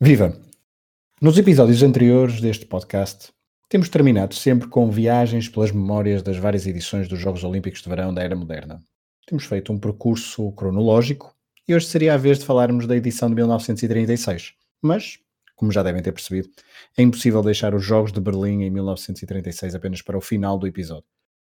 Viva! Nos episódios anteriores deste podcast, temos terminado sempre com viagens pelas memórias das várias edições dos Jogos Olímpicos de Verão da Era Moderna. Temos feito um percurso cronológico e hoje seria a vez de falarmos da edição de 1936. Mas, como já devem ter percebido, é impossível deixar os Jogos de Berlim em 1936 apenas para o final do episódio.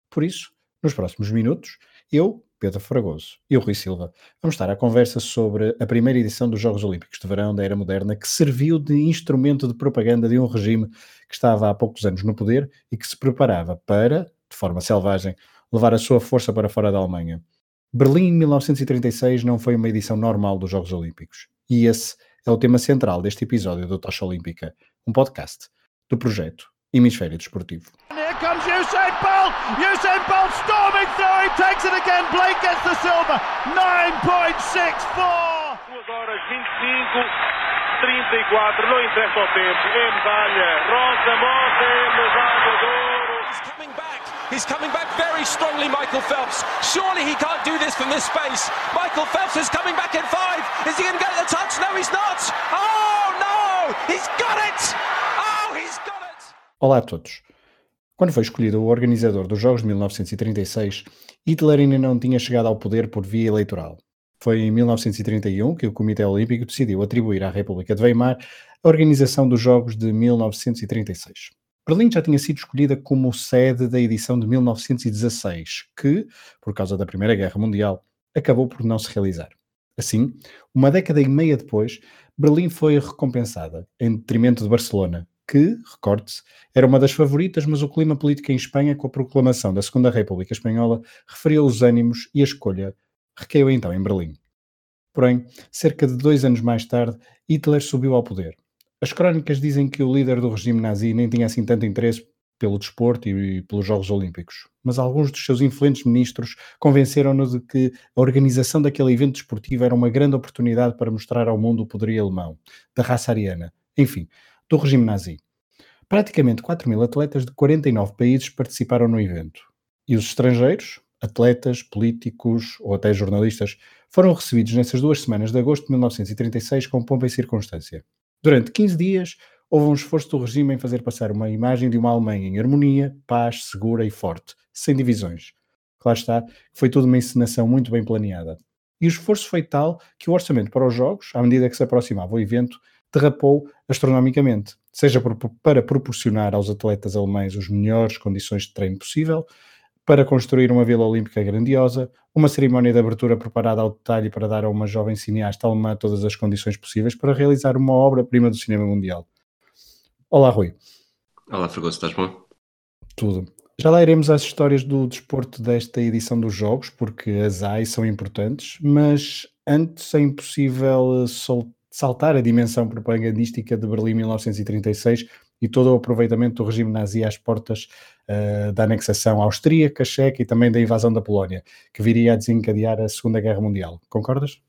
Por isso, nos próximos minutos, eu, Pedro Fragoso e o Rui Silva. Vamos estar à conversa sobre a primeira edição dos Jogos Olímpicos de Verão da Era Moderna, que serviu de instrumento de propaganda de um regime que estava há poucos anos no poder e que se preparava para, de forma selvagem, levar a sua força para fora da Alemanha. Berlim 1936 não foi uma edição normal dos Jogos Olímpicos. E esse é o tema central deste episódio do Tocha Olímpica, um podcast do projeto Hemisfério Desportivo. Here comes Usain Bolt! Usain Bolt storming through, he takes it again, Blake gets the silver, 9.64! 2 horas 25, 34, não interessa o tempo, é medalha, Rosa Mota é medalha de ouro! He's coming back, he's coming back very strongly, Michael Phelps. Surely he can't do this from this space. Michael Phelps is coming back in five. Is he going to get the touch? No, he's not. Oh, no! He's got it! Oh, he's got it! Olá a todos. Quando foi escolhido o organizador dos Jogos de 1936, Hitler ainda não tinha chegado ao poder por via eleitoral. Foi em 1931 que o Comitê Olímpico decidiu atribuir à República de Weimar a organização dos Jogos de 1936. Berlim já tinha sido escolhida como sede da edição de 1916, que, por causa da Primeira Guerra Mundial, acabou por não se realizar. Assim, uma década e meia depois, Berlim foi recompensada, em detrimento de Barcelona, que, recorde-se, era uma das favoritas, mas o clima político em Espanha, com a proclamação da Segunda República Espanhola, referiu os ânimos e a escolha recaiu então em Berlim. Porém, cerca de dois anos mais tarde, Hitler subiu ao poder. As crónicas dizem que o líder do regime nazi nem tinha assim tanto interesse pelo desporto e pelos Jogos Olímpicos, mas alguns dos seus influentes ministros convenceram-no de que a organização daquele evento desportivo era uma grande oportunidade para mostrar ao mundo o poderio alemão, da raça ariana. Enfim, do regime nazi. Praticamente 4 mil atletas de 49 países participaram no evento. E os estrangeiros, atletas, políticos ou até jornalistas, foram recebidos nessas duas semanas de agosto de 1936 com pompa e circunstância. Durante 15 dias, houve um esforço do regime em fazer passar uma imagem de uma Alemanha em harmonia, paz, segura e forte, sem divisões. Claro está, foi tudo uma encenação muito bem planeada. E o esforço foi tal que o orçamento para os Jogos, à medida que se aproximava o evento, derrapou astronomicamente, seja por, para proporcionar aos atletas alemães as melhores condições de treino possível, para construir uma Vila Olímpica grandiosa, uma cerimónia de abertura preparada ao detalhe para dar a uma jovem cineasta alemã todas as condições possíveis para realizar uma obra-prima do cinema mundial. Olá, Rui. Olá, Fregoso, estás bom? Tudo. Já lá iremos às histórias do desporto desta edição dos Jogos, porque as AI são importantes, mas antes é impossível soltar saltar a dimensão propagandística de Berlim 1936 e todo o aproveitamento do regime nazi às portas uh, da anexação austríaca, checa e também da invasão da Polónia, que viria a desencadear a Segunda Guerra Mundial. Concordas?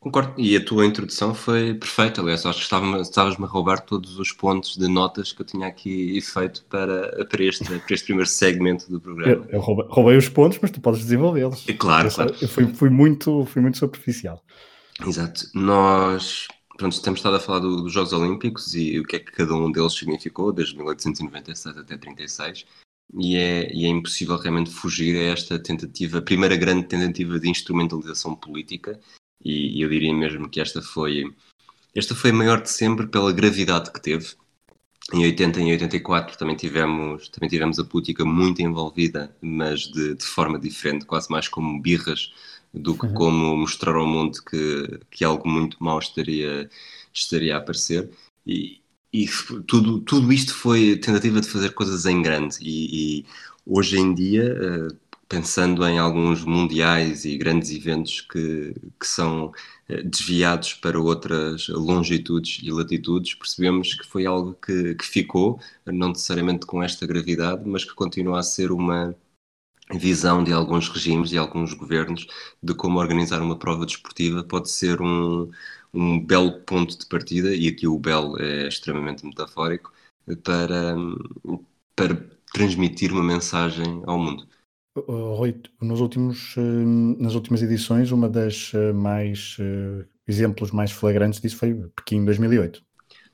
Concordo, e a tua introdução foi perfeita, aliás, acho que estavas-me a roubar todos os pontos de notas que eu tinha aqui feito para, para, este, para este primeiro segmento do programa. Eu, eu roubei, roubei, os pontos, mas tu podes desenvolvê-los. Claro, eu, claro. Eu fui, fui, muito, fui muito superficial. Exato. Nós, pronto, temos estado a falar do, dos Jogos Olímpicos e o que é que cada um deles significou, desde 1897 até 36, e é, e é impossível realmente fugir a esta tentativa, a primeira grande tentativa de instrumentalização política, e, e eu diria mesmo que esta foi, esta foi a maior de sempre pela gravidade que teve. Em 80 e 84 também tivemos, também tivemos a política muito envolvida, mas de, de forma diferente, quase mais como birras do que uhum. como mostrar ao mundo que, que algo muito mau estaria, estaria a aparecer. E, e tudo, tudo isto foi tentativa de fazer coisas em grande. E, e hoje em dia, uh, pensando em alguns mundiais e grandes eventos que, que são uh, desviados para outras longitudes e latitudes, percebemos que foi algo que, que ficou, não necessariamente com esta gravidade, mas que continua a ser uma visão de alguns regimes e alguns governos de como organizar uma prova desportiva pode ser um, um belo ponto de partida, e aqui o belo é extremamente metafórico, para, para transmitir uma mensagem ao mundo. Rui, nos últimos, eh, nas últimas edições, uma das eh, mais eh, exemplos mais flagrantes disso foi Pequim 2008.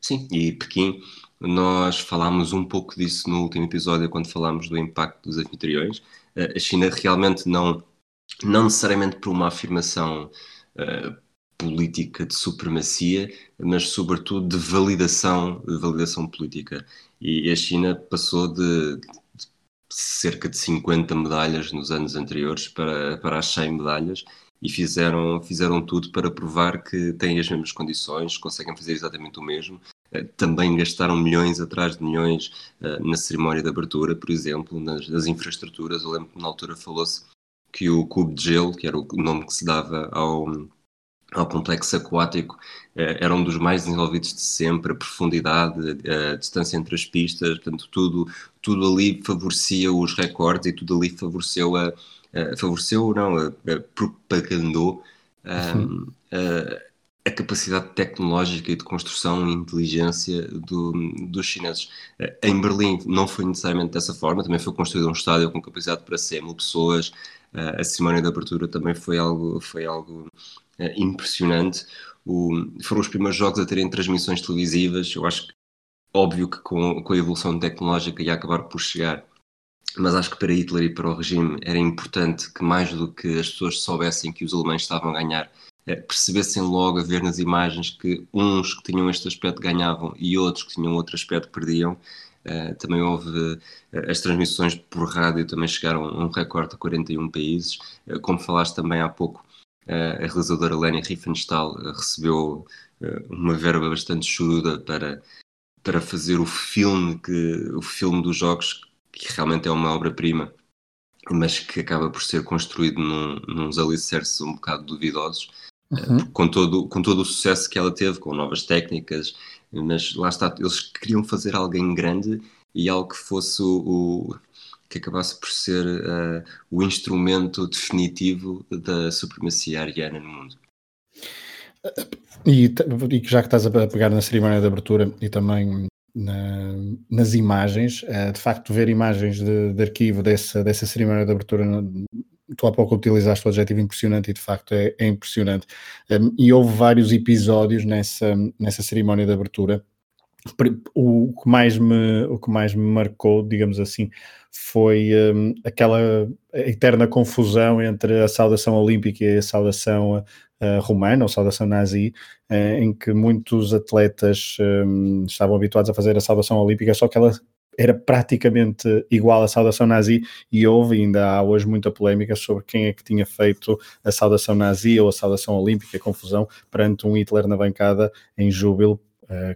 Sim, e Pequim, nós falámos um pouco disso no último episódio, quando falámos do impacto dos anfitriões. Uh, a China realmente não, não necessariamente por uma afirmação uh, política de supremacia, mas sobretudo de validação, de validação política. E a China passou de, de cerca de 50 medalhas nos anos anteriores para, para as 100 medalhas e fizeram, fizeram tudo para provar que têm as mesmas condições, conseguem fazer exatamente o mesmo. Eh, também gastaram milhões atrás de milhões uh, na cerimónia de abertura, por exemplo, nas, nas infraestruturas. Eu lembro que na altura falou-se que o cubo de gelo, que era o nome que se dava ao, ao complexo aquático eh, era um dos mais desenvolvidos de sempre, a profundidade, a, distância entre as pistas, portanto tudo, tudo ali favorecia os recordes e tudo ali favoreceu a, a favoreceu não, a, a propagandou uhum. a, a, capacidade tecnológica e de construção e inteligência do, dos chineses. Eh, em Berlim não foi necessariamente dessa forma, também foi construído um estádio com capacidade para 100 mil pessoas, a cerimónia de abertura também foi algo, foi algo impressionante. O, foram os primeiros jogos a terem transmissões televisivas. Eu acho que, óbvio que com, com a evolução tecnológica ia acabar por chegar, mas acho que para Hitler e para o regime era importante que, mais do que as pessoas soubessem que os alemães estavam a ganhar, é, percebessem logo a ver nas imagens que uns que tinham este aspecto ganhavam e outros que tinham outro aspecto perdiam. Uh, também houve uh, as transmissões por rádio também chegaram a um recorde de 41 países. Uh, como falaste também há pouco, a realizadora Leni Riefenstahl recebeu uma verba bastante choruda para, para fazer o filme, que, o filme dos jogos, que realmente é uma obra-prima, mas que acaba por ser construído num, nos alicerces um bocado duvidosos, uhum. com, todo, com todo o sucesso que ela teve, com novas técnicas, mas lá está, eles queriam fazer alguém grande e algo que fosse o, o que acabasse por ser uh, o instrumento definitivo da supremacia ariana no mundo. E, e já que estás a pegar na cerimónia de abertura e também na, nas imagens, uh, de facto, ver imagens de, de, arquivo dessa, dessa cerimónia de abertura, tu há pouco utilizaste o adjetivo impressionante e de facto é, é impressionante. Um, e houve vários episódios nessa, nessa cerimónia de abertura o que mais me o que mais me marcou digamos assim foi um, aquela eterna confusão entre a saudação olímpica e a saudação uh, romana ou saudação nazi uh, em que muitos atletas um, estavam habituados a fazer a saudação olímpica só que ela era praticamente igual à saudação nazi e houve ainda há hoje muita polémica sobre quem é que tinha feito a saudação nazi ou a saudação olímpica, confusão perante um Hitler na bancada em júbilo eh,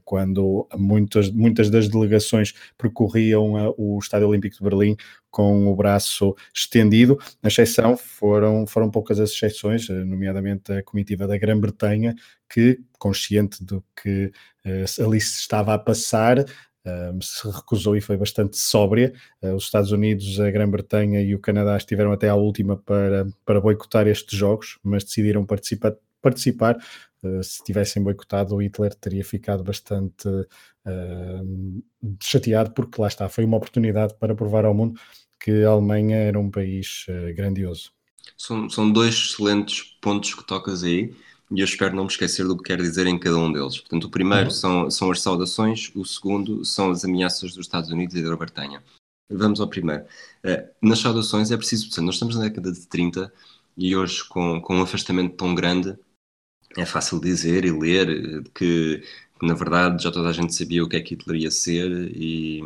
quando muitas, muitas das delegações percorriam eh, o Estádio Olímpico de Berlim com o braço estendido. Na exceção foram, foram poucas as exceções, eh, nomeadamente a comitiva da Grã-Bretanha, que, consciente do que ali se estava a passar, se recusou e foi bastante sóbria. os Estados Unidos, a Grã-Bretanha e o Canadá estiveram até à última para, para boicotar estes jogos, mas decidiram participar, participar eh, se tivessem boicotado, o Hitler teria ficado bastante uh, chateado, porque lá está, foi uma oportunidade para provar ao mundo que a Alemanha era um país uh, grandioso. São, são dois excelentes pontos que tocas aí e eu espero não me esquecer do que quer dizer em cada um deles. Portanto, o primeiro uhum. são, são as saudações, o segundo são as ameaças dos Estados Unidos e da Grã-Bretanha. Vamos ao primeiro. Nas saudações é preciso, portanto, nós estamos na década de 30 e hoje, com, com um afastamento tão grande, é fácil dizer e ler que, que, na verdade já toda a gente sabia o que é que Hitler ia ser e,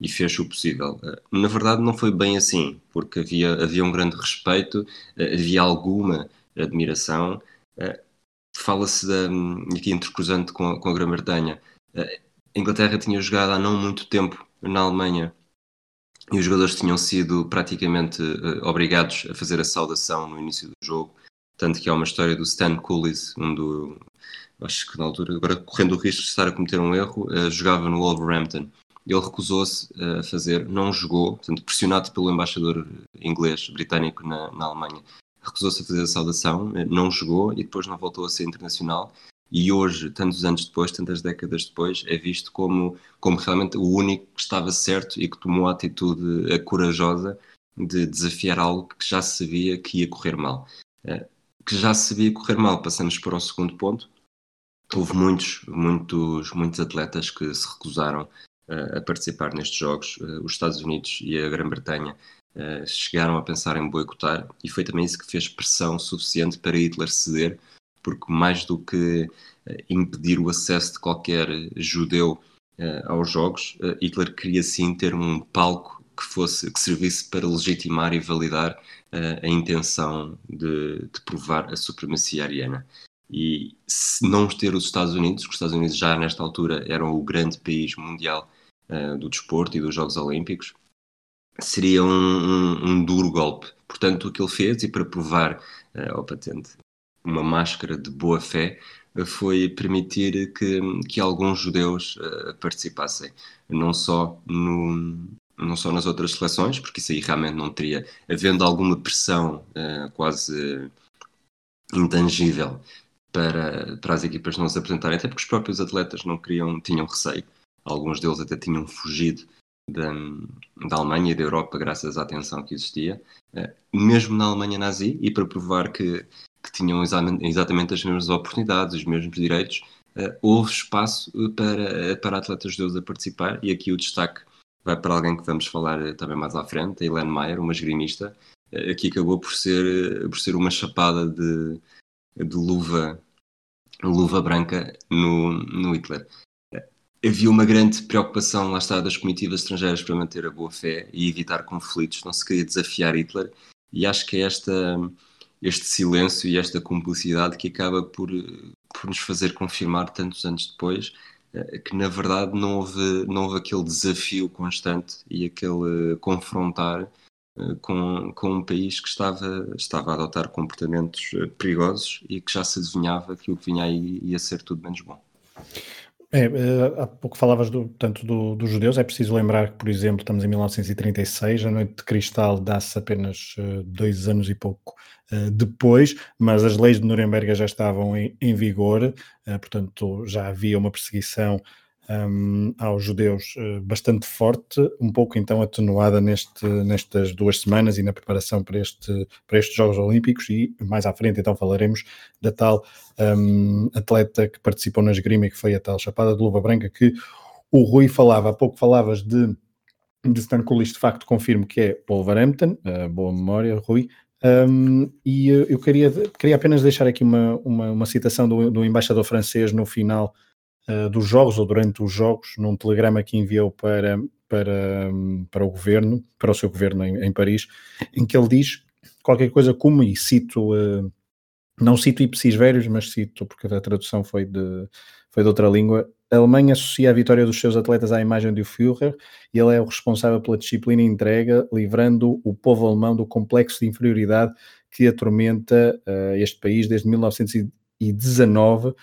e fez o possível. Na verdade não foi bem assim, porque havia, havia um grande respeito, havia alguma admiração. Fala-se, aqui intercruzando com a, com a Grã-Bretanha, a Inglaterra tinha jogado há não muito tempo na Alemanha e os jogadores tinham sido praticamente obrigados a fazer a saudação no início do jogo tanto que há uma história do Stan Coolies, um do. Acho que na altura, agora correndo o risco de estar a cometer um erro, uh, jogava no Wolverhampton. Ele recusou-se a fazer, não jogou, portanto, pressionado pelo embaixador inglês, britânico na, na Alemanha, recusou-se a fazer a saudação, eh, não jogou e depois não voltou a ser internacional. E hoje, tantos anos depois, tantas décadas depois, é visto como, como realmente o único que estava certo e que tomou a atitude eh, corajosa de desafiar algo que já sabia que ia correr mal que já sabia correr mal. Passamos para o segundo ponto, houve muitos, muitos, muitos atletas que se recusaram uh, a participar nestes jogos. Uh, os Estados Unidos e a Grã-Bretanha uh, chegaram a pensar em boicotar e foi também isso que fez pressão suficiente para Hitler ceder, porque mais do que impedir o acesso de qualquer judeu aos jogos, Hitler queria sim ter um palco que fosse que servisse para legitimar e validar a intenção de, de provar a supremacia ariana. E se não ter os Estados Unidos, que os Estados Unidos já nesta altura eram o grande país mundial uh, do desporto e dos Jogos Olímpicos, seria um, um, um, duro golpe. Portanto, o que ele fez, e para provar uh, ao patente uma máscara de boa fé, uh, foi permitir que, que alguns judeus uh, participassem, não só no, não só nas outras seleções, porque isso aí realmente não teria, havendo alguma pressão uh, quase intangível para, para as equipas não se apresentarem, até porque os próprios atletas não queriam, tinham receio. Alguns deles até tinham fugido da, da Alemanha e da Europa graças à tensão que existia, eh, mesmo na Alemanha nazi, e para provar que, que tinham exatamente as mesmas oportunidades, os mesmos direitos, eh, houve espaço para, para atletas judeus a participar, e aqui o destaque vai para alguém que vamos falar também mais à frente, a Helene Mayer, uma esgrimista, eh, que acabou por ser, por ser uma chapada de, de luva, luva branca no, no Hitler. Havia uma grande preocupação, lá está, das comitivas estrangeiras para manter a boa fé e evitar conflitos, não se queria desafiar Hitler, e acho que é esta, este silêncio e esta cumplicidade que acaba por, por nos fazer confirmar, tantos anos depois, eh, que na verdade não houve, não houve aquele desafio constante e aquele confrontar eh, com, com um país que estava, estava a adotar comportamentos eh, perigosos e que já se adivinhava que o que vinha aí ia ser tudo menos bom. É, eh, há pouco falavas do, tanto do, dos judeus, é preciso lembrar que, por exemplo, estamos em 1936, a Noite de Cristal dá-se apenas dois anos e pouco depois, mas as leis de Nuremberg já estavam em, em vigor, portanto já havia uma perseguição um, aos judeus uh, bastante forte, um pouco então atenuada neste, nestas duas semanas e na preparação para, este, para estes Jogos Olímpicos e mais à frente então falaremos da tal um, atleta que participou na esgrima e que foi a tal Chapada de Luva Branca que o Rui falava, há pouco falavas de, de Stan Coolidge, de facto confirmo que é Paul uh, boa memória Rui, um, e eu queria, queria apenas deixar aqui uma, uma, uma citação do, do embaixador francês no final uh, dos jogos ou durante os jogos, num telegrama que enviou para, para, para o governo, para o seu governo em, em Paris, em que ele diz qualquer coisa como, e cito, uh, não cito ipsis verius, mas cito, porque a tradução foi de, foi de outra língua, a Alemanha associa a vitória dos seus atletas à imagem do Führer e ele é o responsável pela disciplina e entrega, livrando o povo alemão do complexo de inferioridade que atormenta uh, este país desde 1919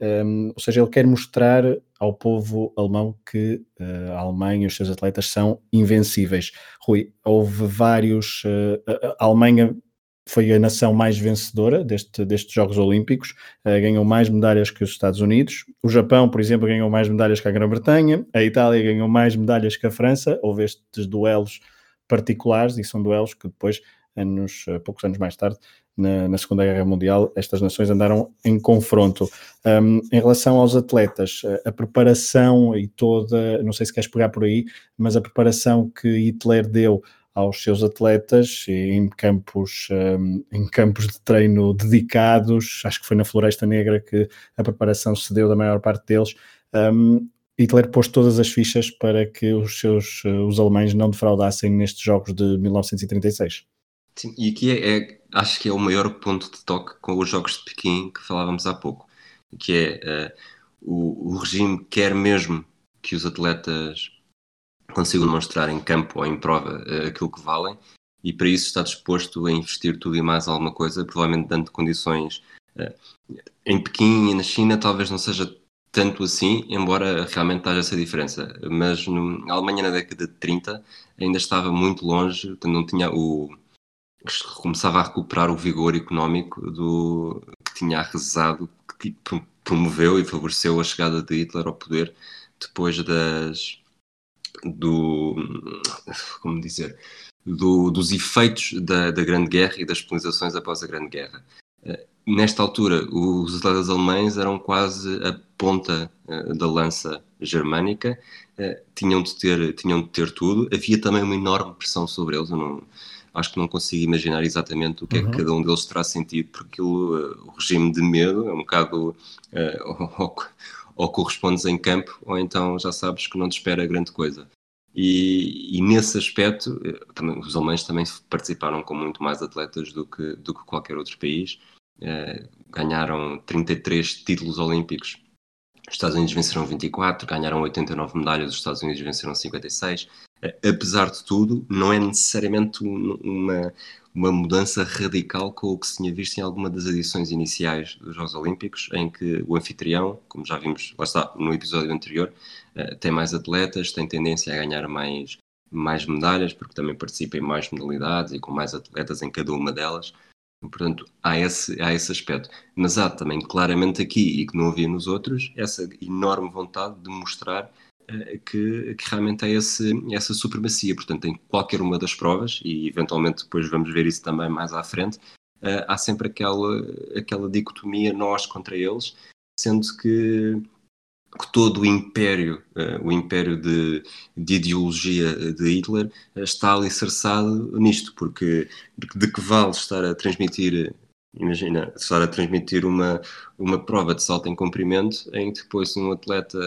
um, ou seja, ele quer mostrar ao povo alemão que uh, a Alemanha e os seus atletas são invencíveis. Rui, houve vários. Uh, a Alemanha foi a nação mais vencedora deste, destes Jogos Olímpicos, uh, ganhou mais medalhas que os Estados Unidos. O Japão, por exemplo, ganhou mais medalhas que a Grã-Bretanha. A Itália ganhou mais medalhas que a França. Houve estes duelos particulares e são duelos que depois, anos, poucos anos mais tarde, na, na, Segunda Guerra Mundial, estas nações andaram em confronto. Um, em relação aos atletas, a preparação e toda, não sei se queres pegar por aí, mas a preparação que Hitler deu aos seus atletas em campos, um, em campos de treino dedicados, acho que foi na Floresta Negra que a preparação se deu da maior parte deles. Hitler pôs todas as fichas para que os seus os alemães não defraudassem nestes jogos de 1936. Sim, e aqui é, é, acho que é o maior ponto de toque com os Jogos de Pequim que falávamos há pouco, que é uh, o, o regime quer mesmo que os atletas consigam demonstrar em campo ou em prova uh, aquilo que valem, e para isso está disposto a investir tudo e mais alguma coisa, provavelmente dando condições uh, em Pequim e na China talvez não seja tanto assim, embora realmente haja essa diferença. Mas no, na Alemanha na década de 30 ainda estava muito longe, não tinha o, começava a recuperar o vigor económico do que tinha arrasado, que promoveu e favoreceu a chegada de Hitler ao poder depois das do como dizer do, dos efeitos da, da Grande Guerra e das penalizações após a Grande Guerra. Eh, nesta altura, os atletas alemães eram quase a ponta uh, da lança germânica, uh, tinham, de ter, tinham de ter tudo. Havia também uma enorme pressão sobre eles. Eu não, acho que não consigo imaginar exatamente o que uhum. é que uhum. cada um deles terá sentido, porque aquilo, uh, o regime de medo é um bocado. ou, ou correspondes em campo, ou então já sabes que não te espera grande coisa. E, e, nesse aspecto, também, os alemães também participaram com muito mais atletas do que, do que qualquer outro país. Eh, ganharam 33 títulos olímpicos. Os Estados Unidos venceram 24, ganharam 89 medalhas, os Estados Unidos venceram 56. Apesar de tudo, não é necessariamente uma, uma mudança radical com o que se tinha visto em alguma das edições iniciais dos Jogos Olímpicos, em que o anfitrião, como já vimos, lá está, no episódio anterior, eh, tem mais atletas, tem tendência a ganhar mais, mais medalhas, porque também participa em mais modalidades e com mais atletas em cada uma delas. Portanto, há esse, há esse aspecto. Mas há também claramente aqui, e que não havia nos outros, essa enorme vontade de mostrar que, que, realmente há esse, essa supremacia. Portanto, em qualquer uma das provas, e eventualmente depois vamos ver isso também mais à frente, uh, há sempre aquela, aquela dicotomia nós contra eles, sendo que que todo o império, uh, o império de, de, ideologia de Hitler, está alicerçado nisto, porque de que vale estar a transmitir, imagina, estar a transmitir uma, uma prova de salto em comprimento em que depois um atleta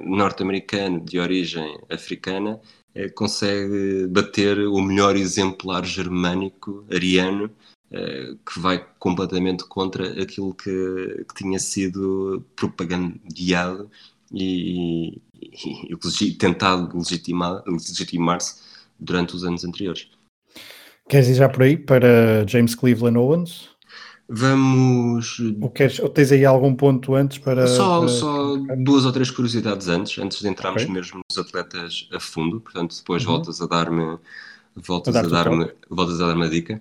norte-americano de origem africana consegue bater o melhor exemplar germânico, ariano, eh, que vai completamente contra aquilo que, que tinha sido propagandeado e, e, e tentado legitimar, legitimar-se durante os anos anteriores. Queres ir já por aí para James Cleveland Owens? Vamos. Ou, queres, ou tens aí algum ponto antes para. Só, para... só duas ou três curiosidades antes, antes de entrarmos okay. mesmo nos atletas a fundo, portanto, depois uhum. voltas a dar-me. Voltas a, dar me voltas a dar-me a dica.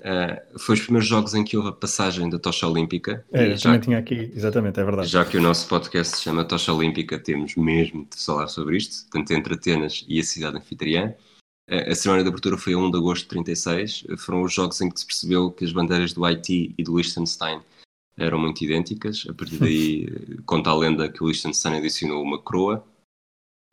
Uh, foi os primeiros jogos em que houve a passagem da tocha olímpica. É, já também tinha aqui, exatamente, é verdade. Já que o nosso podcast se chama Tocha Olímpica, temos mesmo de falar sobre isto, tanto entre Atenas e a cidade anfitriã. A cerimónia de abertura foi a 1 de agosto de 36. Foram os jogos em que se percebeu que as bandeiras do Haiti e do Liechtenstein eram muito idênticas. A partir daí, conta a lenda que o Liechtenstein adicionou uma coroa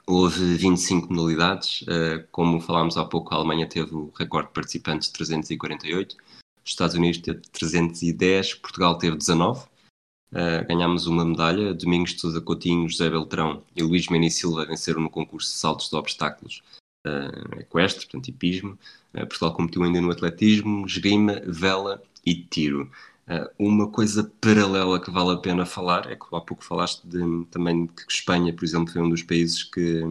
Houve 25 modalidades, como falámos há pouco, a Alemanha teve o recorde de participantes de 348, os Estados Unidos teve 310, Portugal teve 19. Uh, eh, ganhámos uma medalha, Domingos de Sousa Coutinho, José Beltrão e Luís Meni Silva venceram no concurso de saltos de obstáculos uh, equestre, portanto hipismo. Uh, Portugal competiu ainda no atletismo, esgrima, vela e tiro. Uh, uma coisa paralela que vale a pena falar é que há pouco falaste de, também que Espanha, por exemplo, foi um dos países que,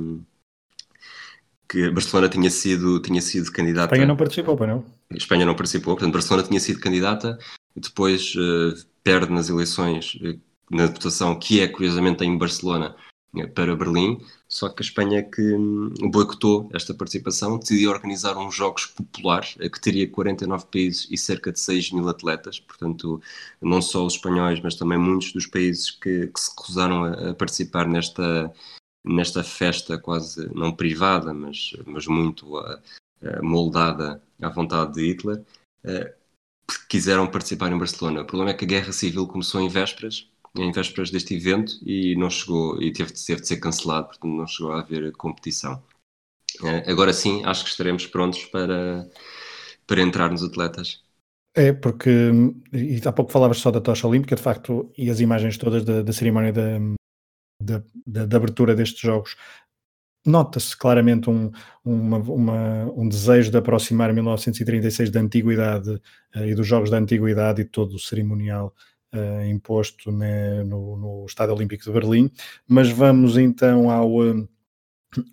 que Barcelona tinha sido, tinha sido candidata. Espanha não participou, não? Espanha não participou, portanto, Barcelona tinha sido candidata, depois uh, perde nas eleições, na votação, que é curiosamente em Barcelona, para Berlim, só que a Espanha que hum, boicotou esta participação decidiu organizar uns jogos populares que teria 49 países e cerca de 6 mil atletas, portanto não só os espanhóis, mas também muitos dos países que, que se recusaram a, a, participar nesta, nesta festa quase não privada, mas, mas muito a, a moldada à vontade de Hitler, uh, quiseram participar em Barcelona. O problema é que a guerra civil começou em vésperas em vésperas deste evento e não chegou e teve, teve de ser cancelado, portanto não chegou a haver competição. Uh, agora sim, acho que estaremos prontos para, para entrar nos atletas. É, porque e há pouco falavas só da tocha olímpica, de facto, e as imagens todas da, da cerimónia da, da, da, da, abertura destes jogos, nota-se claramente um, uma, uma, um desejo de aproximar 1936 da antiguidade uh, e dos jogos da antiguidade e todo o cerimonial uh, imposto né, no, no Estádio Olímpico de Berlim. Mas vamos então ao, eh,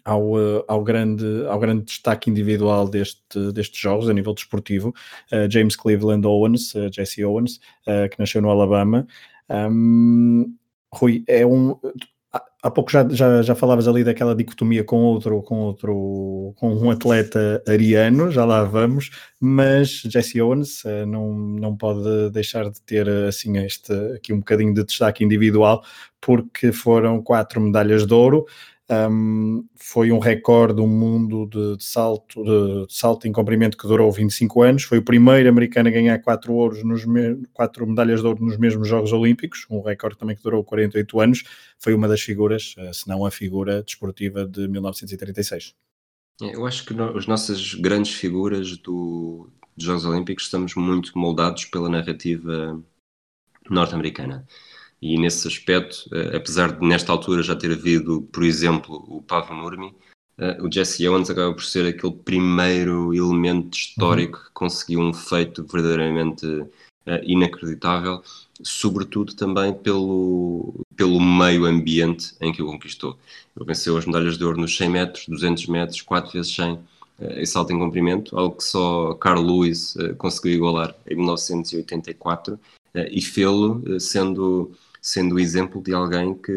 ao, eh, ao, grande, ao grande destaque individual deste, destes jogos a nível desportivo, uh, James Cleveland Owens, uh, Jesse Owens, uh, que nasceu no Alabama. Um, Rui, é um, há pouco já, já, já falavas ali daquela dicotomia com outro, com outro, com um atleta ariano, já lá vamos, mas Jesse Owens uh, não, não pode deixar de ter assim este aqui um bocadinho de destaque individual, porque foram quatro medalhas de ouro. Um, foi um recorde do mundo de, de salto de, de, salto em comprimento que durou 25 anos. Foi o primeiro americano a ganhar quatro, ouros nos quatro medalhas de ouro nos mesmos Jogos Olímpicos, um recorde também que durou 48 anos. Foi uma das figuras, eh, se não a figura desportiva de 1936. É, eu acho que no, as nossas grandes figuras do, dos Jogos Olímpicos estamos muito moldados pela narrativa norte-americana. E nesse aspecto, uh, apesar de nesta altura já ter havido, por exemplo, o Pavo Nurmi, uh, o Jesse Owens acaba por ser aquele primeiro elemento histórico uhum. que conseguiu um feito verdadeiramente uh, inacreditável, sobretudo também pelo, pelo meio ambiente em que o conquistou. Ele venceu as medalhas de ouro nos 100 metros, 200 metros, 4 vezes 100 em salto em comprimento, algo que só Carl Lewis conseguiu igualar em 1984 e fê-lo sendo sendo o exemplo de alguém que,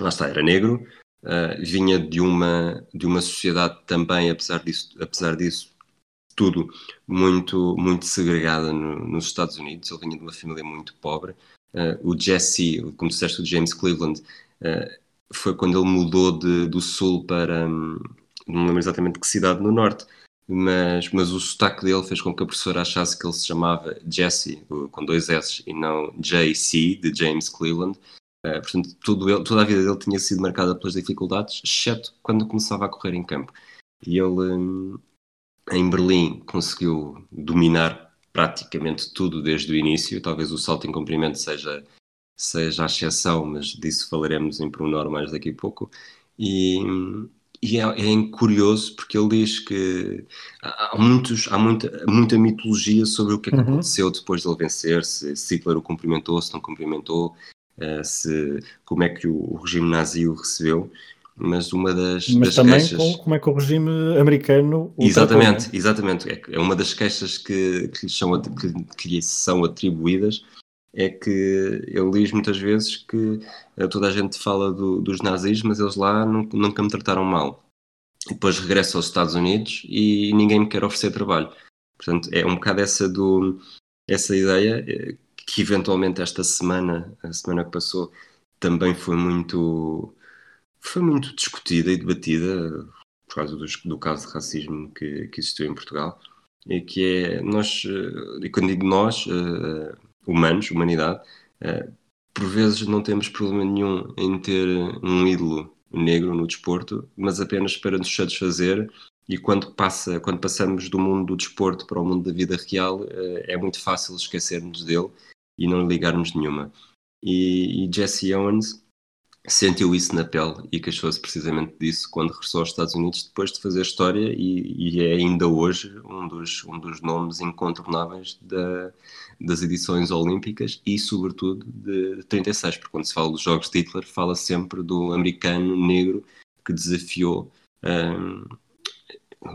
lá está, era negro, uh, vinha de uma, de uma sociedade também, apesar disso, apesar disso tudo, muito, muito segregada no, nos Estados Unidos. Ele vinha de uma família muito pobre. Uh, o Jesse, como disseste, o James Cleveland, uh, foi quando ele mudou de, do sul para. Um, não lembro exatamente que cidade no norte, mas, mas o sotaque dele fez com que a professora achasse que ele se chamava Jesse, com dois S, e não JC, de James Cleveland. Uh, portanto, tudo ele, toda a vida dele tinha sido marcada pelas dificuldades, exceto quando começava a correr em campo. E ele, um, em Berlim, conseguiu dominar praticamente tudo desde o início. Talvez o salto em comprimento seja, seja a exceção, mas disso falaremos em pormenor mais daqui a pouco. E, e é, é, curioso porque ele diz que há, muitos, há muita, muita mitologia sobre o que é que uhum. aconteceu depois de ele vencer, se, se Hitler o cumprimentou, se não cumprimentou, uh, se, como é que o, o, regime nazi o recebeu. Mas uma das, mas das também queixas... com, como é que o regime americano o Exatamente, tratou, exatamente. É, é uma das queixas que, que, lhe são, que, que lhe são atribuídas é que ele diz muitas vezes que eh, toda a gente fala do, dos nazis, mas eles lá nunca, nunca me trataram mal. E depois regresso aos Estados Unidos e ninguém me quer oferecer trabalho. Portanto, é um bocado essa, do, essa ideia eh, que eventualmente esta semana, a semana que passou, também foi muito, foi muito discutida e debatida por causa do, do caso de racismo que, que existiu em Portugal. E que é, nós, eh, e quando digo nós, humanos, humanidade, uh, por vezes não temos problema nenhum em ter um ídolo negro no desporto, mas apenas para nos satisfazer e quando, passa, quando passamos do mundo do desporto para o mundo da vida real, uh, é muito fácil esquecermos dele e não ligarmos nenhuma. E, e Jesse Owens sentiu isso na pele e queixou-se precisamente disso quando regressou aos Estados Unidos depois de fazer história e, e é ainda hoje um dos, um dos nomes incontornáveis da, das edições olímpicas e sobretudo de 36, porque quando se fala dos Jogos de Hitler fala sempre do americano negro que desafiou um,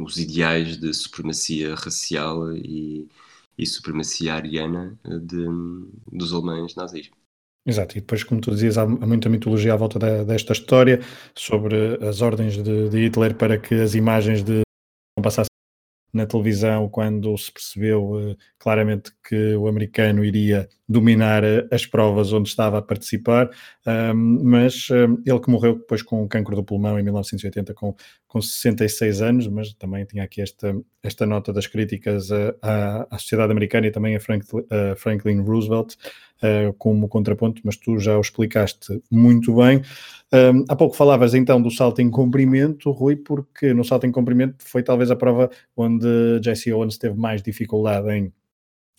os ideais de supremacia racial e, e supremacia ariana de, dos alemães nazis. Exato, e depois, como tu dizias, há muita mitologia à volta da, desta história sobre as ordens de, de, Hitler para que as imagens de não passassem na televisão quando se percebeu uh, claramente que o americano iria dominar uh, as provas onde estava a participar, um, mas um, ele que morreu depois com cancro do pulmão em 1980 com, com 66 anos, mas também tinha aqui esta, esta nota das críticas à, à sociedade americana e também a, Frank, a Franklin Roosevelt, uh, como contraponto, mas tu já o explicaste muito bem. Um, há pouco falavas então do salto em comprimento, Rui, porque no salto em comprimento foi talvez a prova onde Jesse Owens teve mais dificuldade em,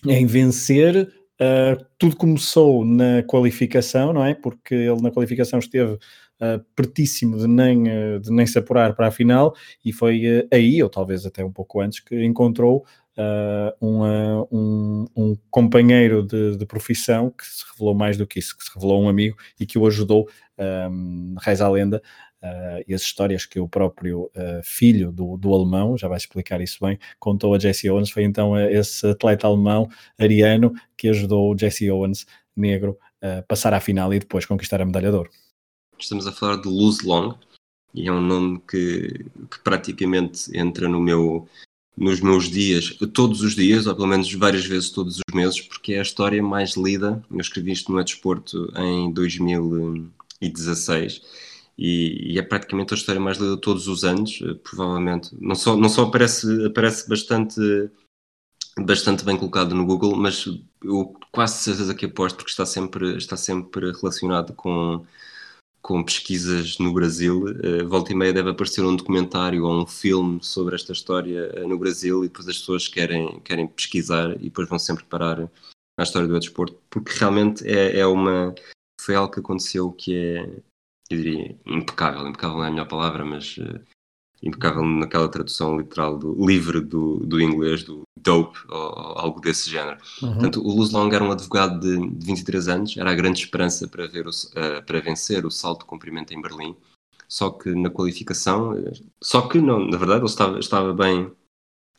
em vencer. Uh, tudo começou na qualificação, não é? Porque ele na qualificação esteve uh, pertíssimo de nem, uh, de nem se apurar para a final e foi aí, ou talvez até um pouco antes, que encontrou uh, um, um, companheiro de, de, profissão que se revelou mais do que isso, que se revelou um amigo e que o ajudou, um, reza a lenda, uh, e as histórias que o próprio uh, filho do, do alemão, já vai explicar isso bem, contou a Jesse Owens, foi então esse atleta alemão, ariano, que ajudou o Jesse Owens, negro, a passar à final e depois conquistar a medalha de ouro. Estamos a falar de Luz Long, e é um nome que, que praticamente entra no meu nos meus dias, todos os dias, ou pelo menos várias vezes todos os meses, porque é a história mais lida. Eu escrevi isto no É Desporto em 2016 e, e, é praticamente a história mais lida todos os anos, eh, provavelmente. Não só, não só aparece, aparece bastante, bastante bem colocado no Google, mas eu quase certeza que aposto porque está sempre, está sempre relacionado com com pesquisas no Brasil. Uh, volta e meia deve aparecer um documentário ou um filme sobre esta história uh, no Brasil e depois as pessoas querem, querem pesquisar e depois vão sempre parar à história do desporto, porque realmente é, é uma. Foi algo que aconteceu que é, eu diria, impecável. Impecável não é a melhor palavra, mas uh, impecável naquela tradução literal do livre do, do inglês, do dope, ou, algo desse género. Uhum. Portanto, o Luz Long era um advogado de, de 23 anos, era a grande esperança para, ver o, uh, para vencer o salto de comprimento em Berlim, só que na qualificação, eh, só que não, na verdade ele estava, estava bem,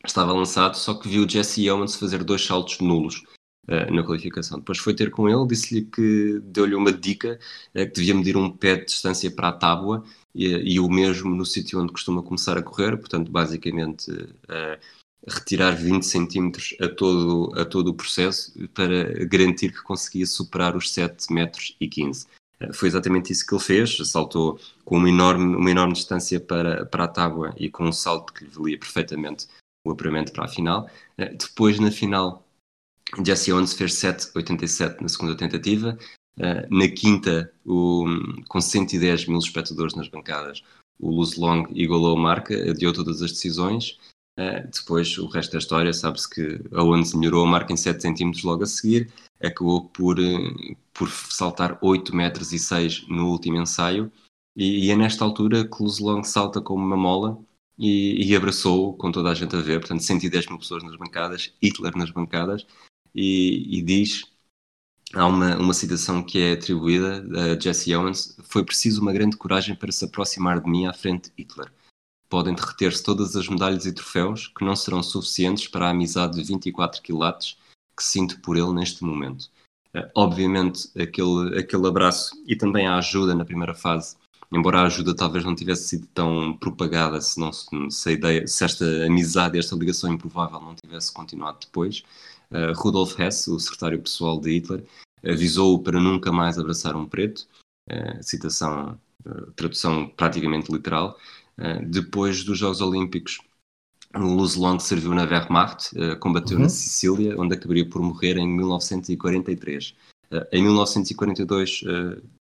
estava lançado, só que viu Jesse Owens fazer dois saltos nulos. Uh, na qualificação. Depois foi ter com ele, disse-lhe que deu-lhe uma dica uh, que devia medir um pé de distância para a tábua e, e o mesmo no sítio onde costuma começar a correr, portanto, basicamente uh, retirar 20 centímetros a todo, a todo o processo para garantir que conseguia superar os 7 metros e 15. Uh, foi exatamente isso que ele fez, saltou com uma enorme, uma enorme distância para, para a tábua e com um salto que lhe valia perfeitamente o apuramento para a final. Uh, depois, na final, Jesse Owens fez 7,87 na segunda tentativa, na quinta, o, com 110 mil espectadores nas bancadas, o Luz Long igualou a marca, adiou todas as decisões. Uh, depois, o resto da história, sabe-se que a Owens melhorou a marca em 7 centímetros logo a seguir, acabou por, uh, por saltar 8 metros e 6 no último ensaio. E, e é nesta altura que o Luz Long salta como uma mola e, e abraçou, com toda a gente a ver, portanto, 110 mil pessoas nas bancadas, Hitler nas bancadas, e, e diz há uma, uma citação que é atribuída a Jesse Owens: Foi preciso uma grande coragem para se aproximar de mim à frente de Hitler. Podem derreter-se todas as medalhas e troféus que não serão suficientes para a amizade de 24 quilates que sinto por ele neste momento. Uh, obviamente, aquele, aquele abraço e também a ajuda na primeira fase, embora a ajuda talvez não tivesse sido tão propagada se, não, se, a ideia, se esta amizade, esta ligação improvável não tivesse continuado depois, uh, Rudolf Hess, o secretário pessoal de Hitler, avisou-o para nunca mais abraçar um preto, uh, citação, uh, tradução praticamente literal. Depois dos Jogos Olímpicos, o Luz Long serviu na Wehrmacht, combateu uhum. na Sicília, onde acabaria por morrer em 1943. em 1942,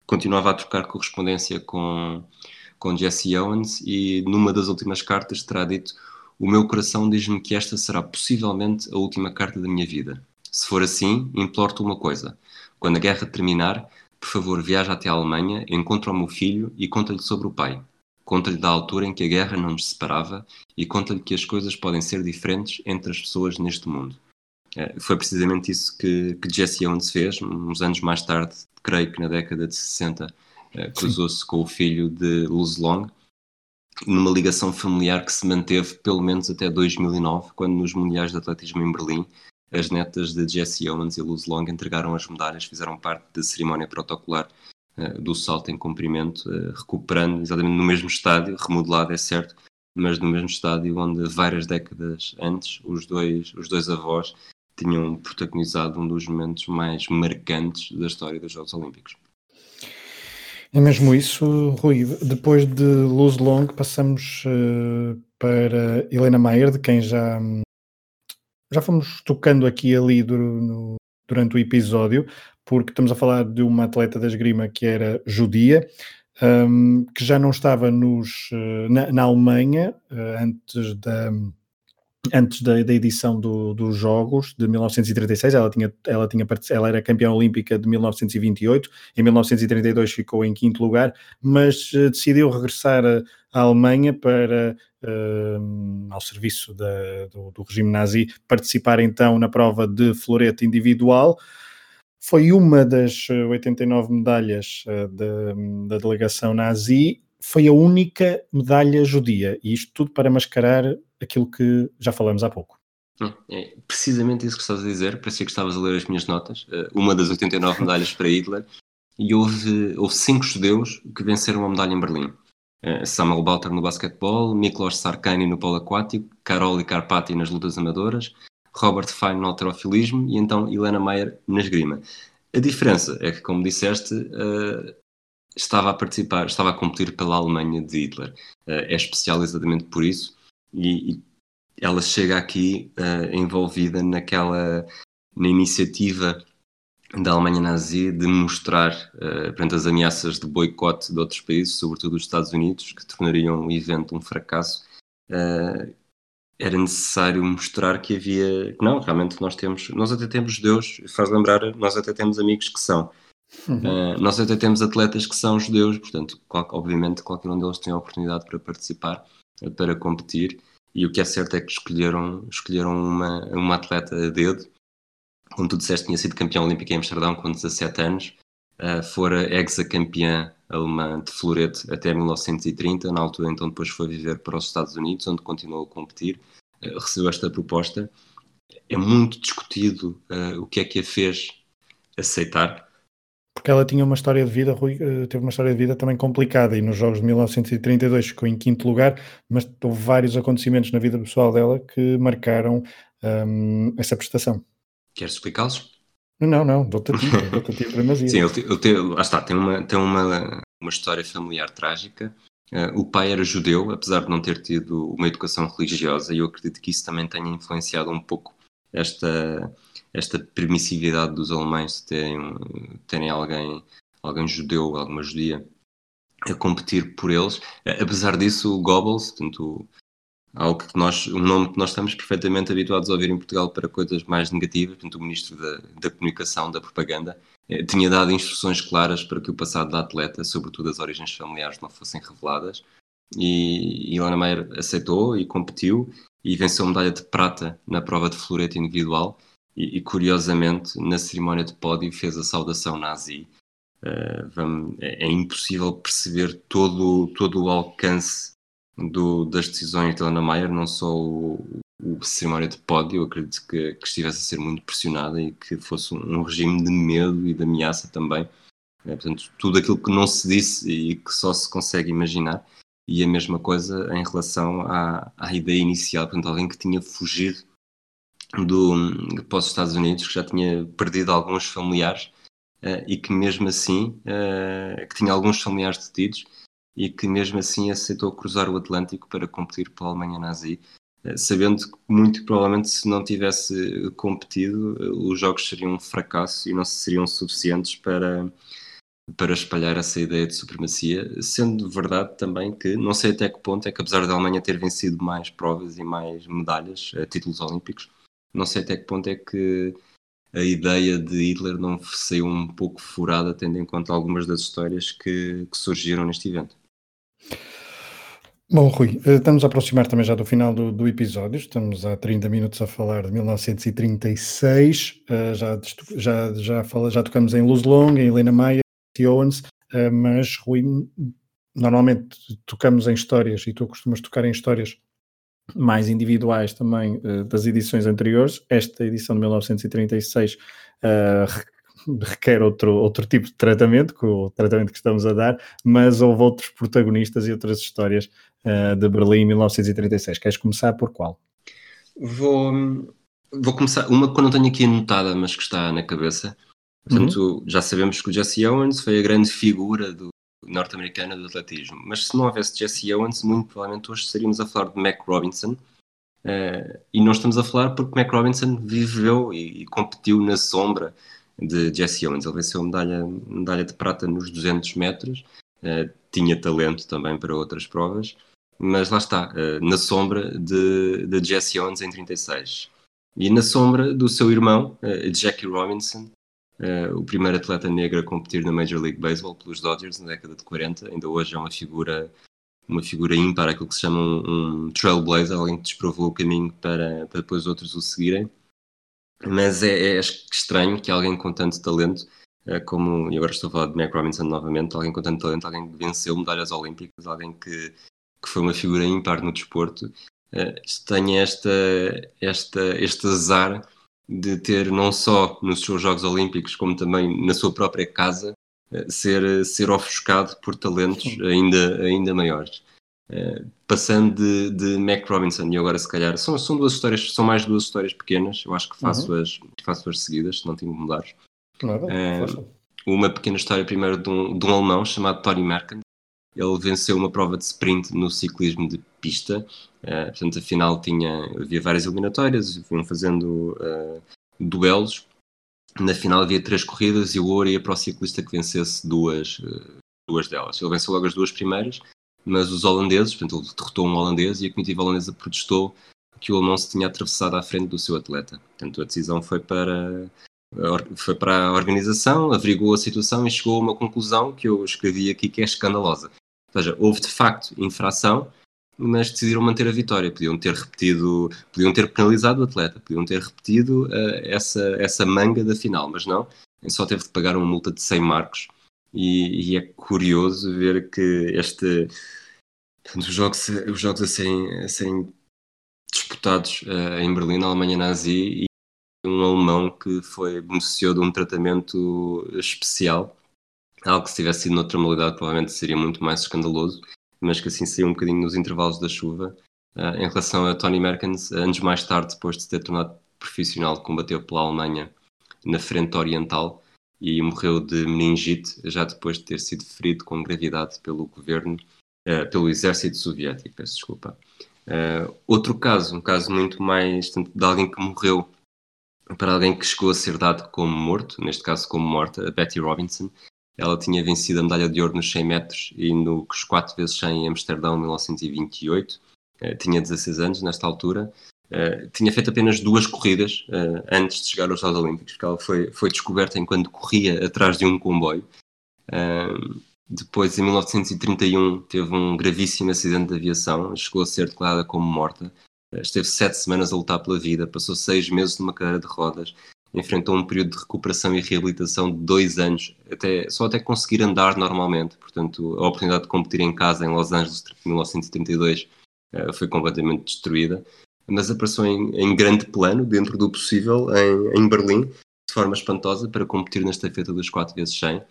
continuava a trocar correspondência com, com Jesse Owens e numa das últimas cartas terá dito o meu coração diz-me que esta será possivelmente a última carta da minha vida. Se for assim, imploro-te uma coisa. Quando a guerra terminar, por favor, viaja até a Alemanha, encontra o meu filho e conta-lhe sobre o pai. Conta-lhe da altura em que a guerra não nos separava e conta-lhe que as coisas podem ser diferentes entre as pessoas neste mundo. É, foi precisamente isso que, que Jesse Owens fez. Uns anos mais tarde, creio que na década de 60, é, cruzou-se com o filho de Luz Long, numa ligação familiar que se manteve pelo menos até 2009, quando nos Mundiais de Atletismo em Berlim, as netas de Jesse Owens e Luz Long entregaram as medalhas, fizeram parte da cerimónia protocolar uh, do salto em comprimento, uh, recuperando exatamente no mesmo estádio, remodelado é certo, mas no mesmo estádio onde várias décadas antes os dois, os dois avós tinham protagonizado um dos momentos mais marcantes da história dos Jogos Olímpicos. É mesmo isso, Rui. Depois de Luz Long, passamos uh, para Helena Maier, de quem já, já fomos tocando aqui e ali do, no, durante o episódio, porque estamos a falar de uma atleta da esgrima que era judia, um, que já não estava nos, uh, na, na, Alemanha uh, antes da antes da, da edição do, dos Jogos de 1936, ela, tinha, ela, tinha, ela era campeã olímpica de 1928, em 1932 ficou em quinto lugar, mas uh, decidiu regressar à Alemanha para, uh, ao serviço da, do, do, regime nazi, participar então na prova de florete individual. Foi uma das 89 medalhas uh, de, da delegação nazi, foi a única medalha judia, e isto tudo para mascarar aquilo que já falamos há pouco. É precisamente isso que estavas a dizer, parecia que estavas a ler as minhas notas. Eh, uma das 89 medalhas para Hitler, e houve, houve cinco judeus que venceram uma medalha em Berlim. uh, Samuel Balter no basquetebol, Miklos Sarkani no polo aquático, Caroli Carpati nas lutas amadoras, Robert Fine no alterofilismo e então Helena Mayer na esgrima. A diferença é que, como disseste, uh, estava a participar, estava a competir pela Alemanha de Hitler. É especial exatamente por isso e, e ela chega aqui uh, envolvida naquela na iniciativa da Alemanha nazi de mostrar uh, perante as ameaças de boicote de outros países, sobretudo os Estados Unidos, que tornariam o evento um fracasso, uh, era necessário mostrar que havia não realmente nós temos nós até temos judeus faz lembrar nós até temos amigos que são uhum. uh, nós até temos atletas que são judeus portanto qual, obviamente qualquer um deles tem a oportunidade para participar para competir. E o que é certo é que escolheram escolheram uma uma atleta a dedo. Como tu disseste, tinha sido campeão olímpico em Amsterdão com 17 anos, uh, fora ex-campeã alemã de florete até 1930, na altura então depois foi viver para os Estados Unidos, onde continuou a competir, uh, recebeu esta proposta. É muito discutido uh, o que é que a fez aceitar. Porque ela tinha uma história de vida, Rui, teve uma história de vida também complicada e nos Jogos de 1932 ficou em quinto lugar, mas houve vários acontecimentos na vida pessoal dela que marcaram um, essa prestação. Queres explicá-los? Não, não, dou-te a ti, dou-te a ti primazia. Sim, ele, ele tem, lá está, tem uma, tem uma, uma história familiar trágica. Uh, o pai era judeu, apesar de não ter tido uma educação religiosa, e eu acredito que isso também tenha influenciado um pouco esta, esta permissividade dos alemães de terem, terem alguém, alguém judeu, alguma judia, a competir por eles. Apesar disso, o Goebbels, portanto, algo que nós, um nome que nós estamos perfeitamente habituados a ouvir em Portugal para coisas mais negativas, portanto, o Ministro da, da Comunicação, da Propaganda, eh, tinha dado instruções claras para que o passado da atleta, sobretudo as origens familiares, não fossem reveladas. E Ilana Meyer aceitou e competiu e venceu medalha de prata na prova de florete individual. E, e curiosamente, na cerimónia de pódio, fez a saudação nazi. Uh, vamos, é, é, impossível perceber todo, todo o alcance do, das decisões de Helena Mayer, não só o, o cerimónia de pódio, acredito que, que, estivesse a ser muito pressionada e que fosse um, um regime de medo e de ameaça também. É, portanto, tudo aquilo que não se disse e que só se consegue imaginar. E a mesma coisa em relação à, à ideia inicial, portanto, alguém que tinha fugido do, para os Estados Unidos, que já tinha perdido alguns familiares uh, e que mesmo assim, uh, que tinha alguns familiares detidos e que mesmo assim aceitou cruzar o Atlântico para competir pela Alemanha nazi, eh, sabendo que muito provavelmente se não tivesse competido os jogos seriam um fracasso e não seriam suficientes para para espalhar essa ideia de supremacia, sendo verdade também que não sei até que ponto é que apesar da Alemanha ter vencido mais provas e mais medalhas, títulos olímpicos, não sei até que ponto é que a ideia de Hitler não saiu um pouco furada, tendo em conta algumas das histórias que, que surgiram neste evento. Bom, Rui, eh, estamos a aproximar também já do final do, do episódio, estamos há 30 minutos a falar de 1936, uh, já, já, já, fala, já tocamos em Luz Long, em Helena Maia, e Owens, uh, mas Rui, normalmente tocamos em histórias e tu costumas tocar em histórias mais individuais também uh, das edições anteriores. Esta edição de 1936 requer outro, outro tipo de tratamento, que o tratamento que estamos a dar, mas houve outros protagonistas e outras histórias uh, de Berlim em 1936. Queres começar por qual? Vou, vou começar, uma que eu não tenho aqui anotada, mas que está na cabeça. Portanto, uhum. já sabemos que o Jesse Owens foi a grande figura do norte-americana do atletismo, mas se não houvesse Jesse Owens, muito provavelmente hoje estaríamos a falar de Mac Robinson, Uh, e não estamos a falar porque Mac Robinson viveu e, e, competiu na sombra de Jesse Owens. Ele venceu medalha, medalha de prata nos 200 metros, uh, tinha talento também para outras provas, mas lá está, uh, na sombra de, de Jesse Owens em 36. E na sombra do seu irmão, Jackie Robinson, o primeiro atleta negro a competir na Major League Baseball pelos Dodgers na década de 40, ainda hoje é uma figura uma figura ímpar, aquilo que se chama um, um trailblazer, alguém que desprovou o caminho para, para depois outros o seguirem. Mas é, é estranho que alguém com tanto talento, é, como, e agora estou a falar de Mac Robinson novamente, alguém com tanto talento, alguém que venceu medalhas olímpicas, alguém que, que foi uma figura ímpar no desporto, é, tenha esta, esta, este azar de ter não só nos seus Jogos Olímpicos, como também na sua própria casa, ser, ser ofuscado por talentos ainda, ainda maiores. Uh, passando de, de Mac Robinson e agora se calhar são, são duas histórias, são mais duas histórias pequenas, eu acho que faço, uhum. as, faço as seguidas, se não te incomodares. Claro, uh, uma pequena história primeiro de um, de um alemão chamado Tony Merkant. Ele venceu uma prova de sprint no ciclismo de pista. Uh, portanto, afinal tinha, havia várias eliminatórias, iam fazendo duelos. Na final havia três corridas e o ouro ia para o ciclista que vencesse duas, duas delas. Ele venceu logo as duas primeiras mas os holandeses, portanto, ele derrotou um holandês e a comitiva holandesa protestou que o alemão se tinha atravessado à frente do seu atleta. Portanto, a decisão foi para, foi para a organização, averiguou a situação e chegou a uma conclusão que eu escrevi aqui que é escandalosa. Ou seja, houve de facto infração, mas decidiram manter a vitória. Podiam ter repetido, podiam ter penalizado o atleta, podiam ter repetido uh, essa, essa manga da final, mas não. Ele só teve de pagar uma multa de 100 marcos e, e é curioso ver que este os jogos, os jogos a serem, disputados uh, em Berlim, na Alemanha nazi, e um alemão que foi beneficiou de um tratamento especial, algo que se tivesse sido noutra modalidade provavelmente seria muito mais escandaloso, mas que assim saiu um bocadinho nos intervalos da chuva. Uh, em relação a Tony Merkens, anos mais tarde, depois de se ter tornado profissional, combateu pela Alemanha na frente oriental e morreu de meningite já depois de ter sido ferido com gravidade pelo governo, uh, pelo exército soviético, peço desculpa. Uh, outro caso, um caso muito mais de alguém que morreu para alguém que chegou a ser dado como morto, neste caso como morta, a Betty Robinson. Ela tinha vencido a medalha de ouro nos 100 metros e nos 4 vezes 100 em Amsterdão, 1928. Uh, tinha 16 anos nesta altura Uh, tinha feito apenas duas corridas uh, antes de chegar aos Jogos Olímpicos, porque ela foi, foi descoberta enquanto corria atrás de um comboio. Uh, depois, em 1931, teve um gravíssimo acidente de aviação, chegou a ser declarada como morta. esteve sete semanas a lutar pela vida, passou seis meses numa cadeira de rodas, enfrentou um período de recuperação e reabilitação de dois anos, até, só até conseguir andar normalmente. Portanto, a oportunidade de competir em casa em Los Angeles em 1932 foi completamente destruída. Mas apareceu em, em, grande plano, dentro do possível, em, em, Berlim, de forma espantosa, para competir na estafeta dos 4 vezes 100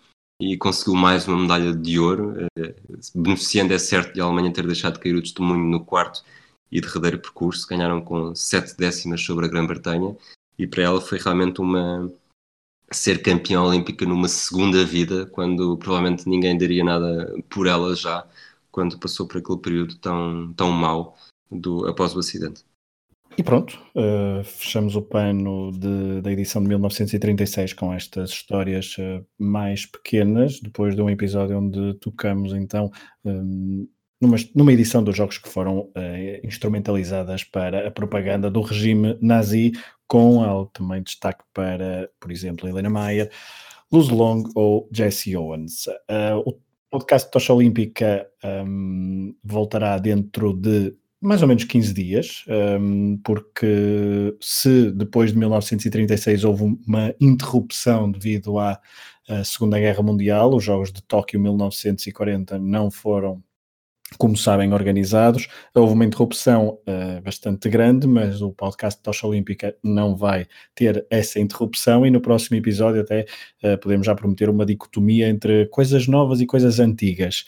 e conseguiu mais uma medalha de ouro, eh, beneficiando, é certo, de a Alemanha ter deixado de cair o testemunho no quarto e derradeiro percurso, ganharam com 7 décimas sobre a Grã-Bretanha e para ela foi realmente uma ser campeã olímpica numa segunda vida, quando provavelmente ninguém daria nada por ela já, quando passou por aquele período tão, tão mau do, após o acidente. E pronto, uh, fechamos o pano de, da edição de 1936 com estas histórias uh, mais pequenas, depois de um episódio onde tocamos então um, numa, numa, edição dos jogos que foram uh, instrumentalizadas para a propaganda do regime nazi, com algo também destaque para, por exemplo, Helena Mayer, Luz Long ou Jesse Owens. o podcast Tocha Olímpica um, voltará dentro de mais ou menos 15 dias, um, porque se depois de 1936 houve uma interrupção devido à, à Segunda Guerra Mundial, os Jogos de Tóquio 1940 não foram como sabem, organizados. Houve uma interrupção uh, bastante grande, mas o podcast Tocha Olímpica não vai ter essa interrupção e no próximo episódio até uh, podemos já prometer uma dicotomia entre coisas novas e coisas antigas.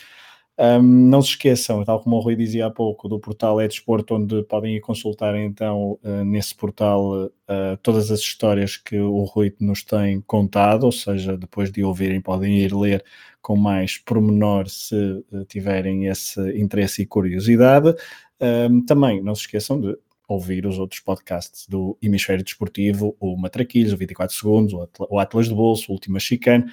Um, não se esqueçam, tal como o Rui dizia há pouco, do portal É Desporto, onde podem ir consultar então uh, nesse portal uh, todas as histórias que o Rui nos tem contado, ou seja, depois de ouvirem, podem ir ler com mais pormenor se uh, tiverem esse interesse e curiosidade. Um, também não se esqueçam de ouvir os outros podcasts do Hemisfério Desportivo, o Matraquilhos, o 24 Segundos, o Atlas de Bolso, o Última Chicane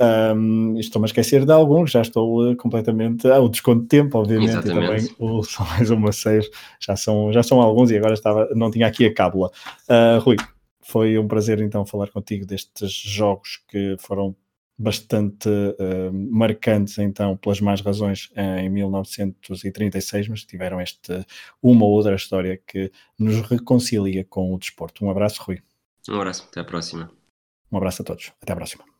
um, Estou-me a esquecer de alguns, já estou uh, completamente. Ah, o desconto de tempo, obviamente, Exatamente. e também o São Mais Uma Seis, já são, já são alguns e agora estava, não tinha aqui a cábula. Uh, Rui, foi um prazer então falar contigo destes jogos que foram bastante uh, marcantes então pelas más razões em 1936, mas tiveram este uma ou outra história que nos reconcilia com o desporto. Um abraço, Rui. Um abraço, até a próxima. Um abraço a todos, até a próxima.